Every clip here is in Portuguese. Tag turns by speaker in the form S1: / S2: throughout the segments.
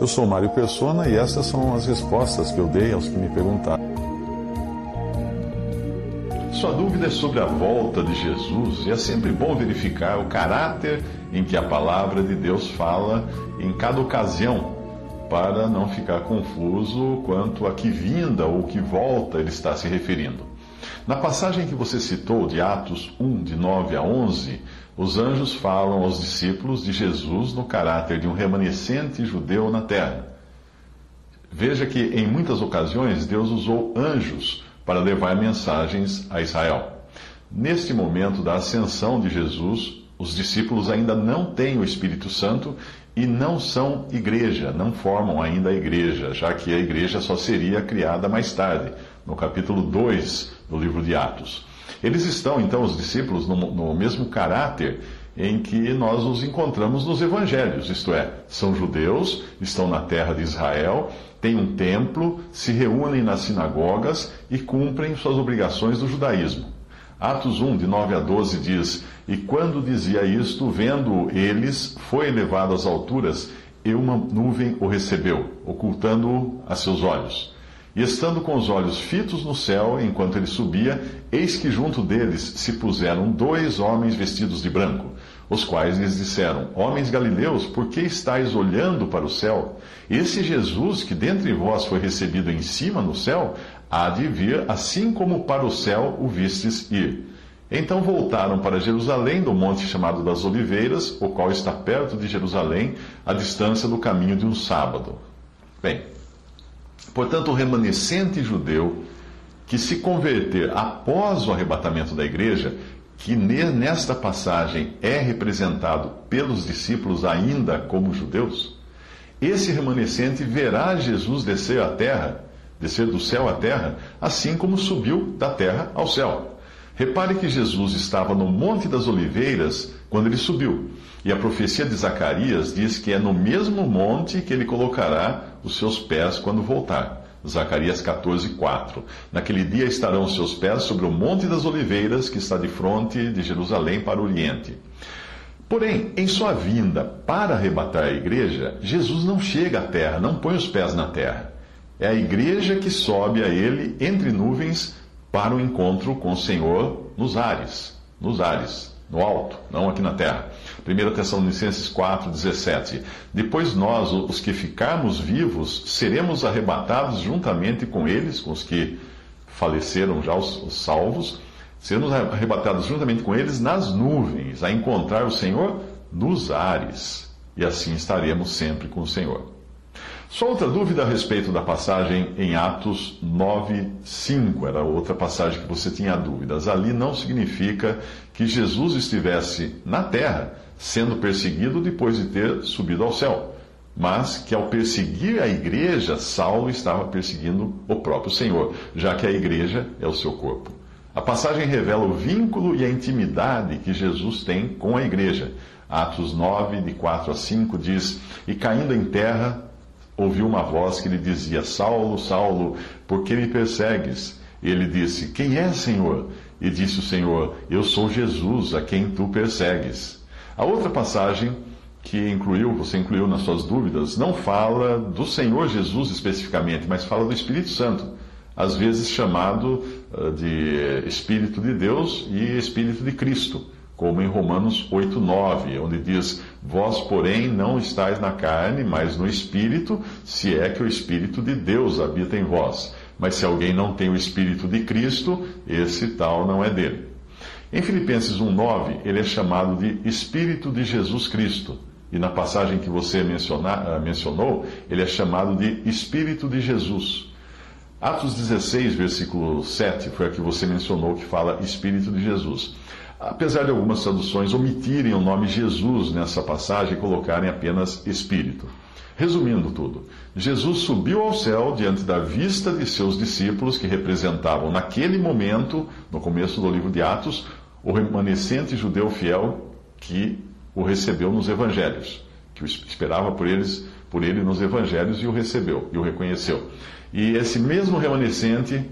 S1: Eu sou Mário Persona e essas são as respostas que eu dei aos que me perguntaram. Sua dúvida é sobre a volta de Jesus e é sempre bom verificar o caráter em que a palavra de Deus fala em cada ocasião, para não ficar confuso quanto a que vinda ou que volta ele está se referindo. Na passagem que você citou, de Atos 1, de 9 a 11, os anjos falam aos discípulos de Jesus no caráter de um remanescente judeu na terra. Veja que em muitas ocasiões Deus usou anjos para levar mensagens a Israel. Neste momento da ascensão de Jesus, os discípulos ainda não têm o Espírito Santo e não são igreja, não formam ainda a igreja, já que a igreja só seria criada mais tarde, no capítulo 2 do livro de Atos. Eles estão, então, os discípulos, no, no mesmo caráter em que nós os encontramos nos evangelhos, isto é, são judeus, estão na terra de Israel, têm um templo, se reúnem nas sinagogas e cumprem suas obrigações do judaísmo. Atos 1, de 9 a 12 diz: E quando dizia isto, vendo eles, foi elevado às alturas, e uma nuvem o recebeu, ocultando-o a seus olhos. E estando com os olhos fitos no céu, enquanto ele subia, eis que junto deles se puseram dois homens vestidos de branco, os quais lhes disseram: Homens galileus, por que estáis olhando para o céu? Esse Jesus que dentre vós foi recebido em cima no céu, há de vir, assim como para o céu o vistes ir. Então voltaram para Jerusalém, do monte chamado das Oliveiras, o qual está perto de Jerusalém, à distância do caminho de um sábado. Bem, portanto, o remanescente judeu que se converter após o arrebatamento da igreja, que nesta passagem é representado pelos discípulos ainda como judeus, esse remanescente verá Jesus descer à terra descer do céu à terra, assim como subiu da terra ao céu. Repare que Jesus estava no Monte das Oliveiras quando ele subiu. E a profecia de Zacarias diz que é no mesmo monte que ele colocará os seus pés quando voltar. Zacarias 14, 4. Naquele dia estarão os seus pés sobre o Monte das Oliveiras, que está de fronte de Jerusalém para o Oriente. Porém, em sua vinda para arrebatar a igreja, Jesus não chega à terra, não põe os pés na terra. É a igreja que sobe a ele entre nuvens para o encontro com o Senhor nos ares, nos ares, no alto, não aqui na terra. 1 Tessalonicenses 4, 17. Depois nós, os que ficarmos vivos, seremos arrebatados juntamente com eles, com os que faleceram já, os, os salvos, seremos arrebatados juntamente com eles nas nuvens, a encontrar o Senhor nos ares. E assim estaremos sempre com o Senhor. Só outra dúvida a respeito da passagem em Atos 9, 5. Era outra passagem que você tinha dúvidas. Ali não significa que Jesus estivesse na terra sendo perseguido depois de ter subido ao céu, mas que ao perseguir a igreja, Saulo estava perseguindo o próprio Senhor, já que a igreja é o seu corpo. A passagem revela o vínculo e a intimidade que Jesus tem com a igreja. Atos 9, de 4 a 5 diz: E caindo em terra, ouviu uma voz que lhe dizia: Saulo, Saulo, por que me persegues? Ele disse: Quem é, Senhor? E disse o Senhor: Eu sou Jesus, a quem tu persegues. A outra passagem que incluiu, você incluiu nas suas dúvidas, não fala do Senhor Jesus especificamente, mas fala do Espírito Santo, às vezes chamado eh, de Espírito de Deus e Espírito de Cristo como em Romanos 8, 9, onde diz: Vós, porém, não estáis na carne, mas no Espírito, se é que o Espírito de Deus habita em vós. Mas se alguém não tem o Espírito de Cristo, esse tal não é dele. Em Filipenses 1,9, ele é chamado de Espírito de Jesus Cristo. E na passagem que você ah, mencionou, ele é chamado de Espírito de Jesus. Atos 16, versículo 7, foi a que você mencionou que fala Espírito de Jesus. Apesar de algumas traduções omitirem o nome Jesus nessa passagem e colocarem apenas Espírito. Resumindo tudo, Jesus subiu ao céu diante da vista de seus discípulos, que representavam naquele momento, no começo do livro de Atos, o remanescente judeu fiel que o recebeu nos evangelhos, que esperava por eles, por ele nos evangelhos e o recebeu e o reconheceu. E esse mesmo remanescente,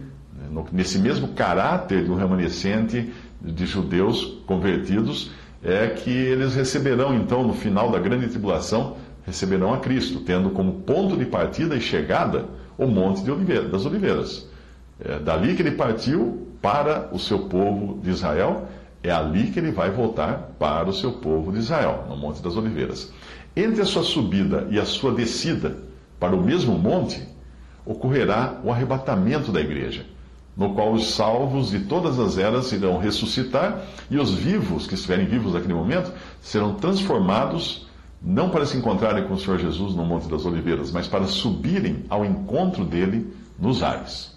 S1: nesse mesmo caráter um remanescente de judeus convertidos, é que eles receberão então no final da grande tribulação receberão a Cristo, tendo como ponto de partida e chegada o Monte de Oliveira, das Oliveiras. É dali que ele partiu para o seu povo de Israel, é ali que ele vai voltar para o seu povo de Israel, no Monte das Oliveiras. Entre a sua subida e a sua descida para o mesmo monte, ocorrerá o arrebatamento da igreja, no qual os salvos de todas as eras irão ressuscitar e os vivos, que estiverem vivos naquele momento, serão transformados não para se encontrarem com o Senhor Jesus no Monte das Oliveiras, mas para subirem ao encontro dele nos ares.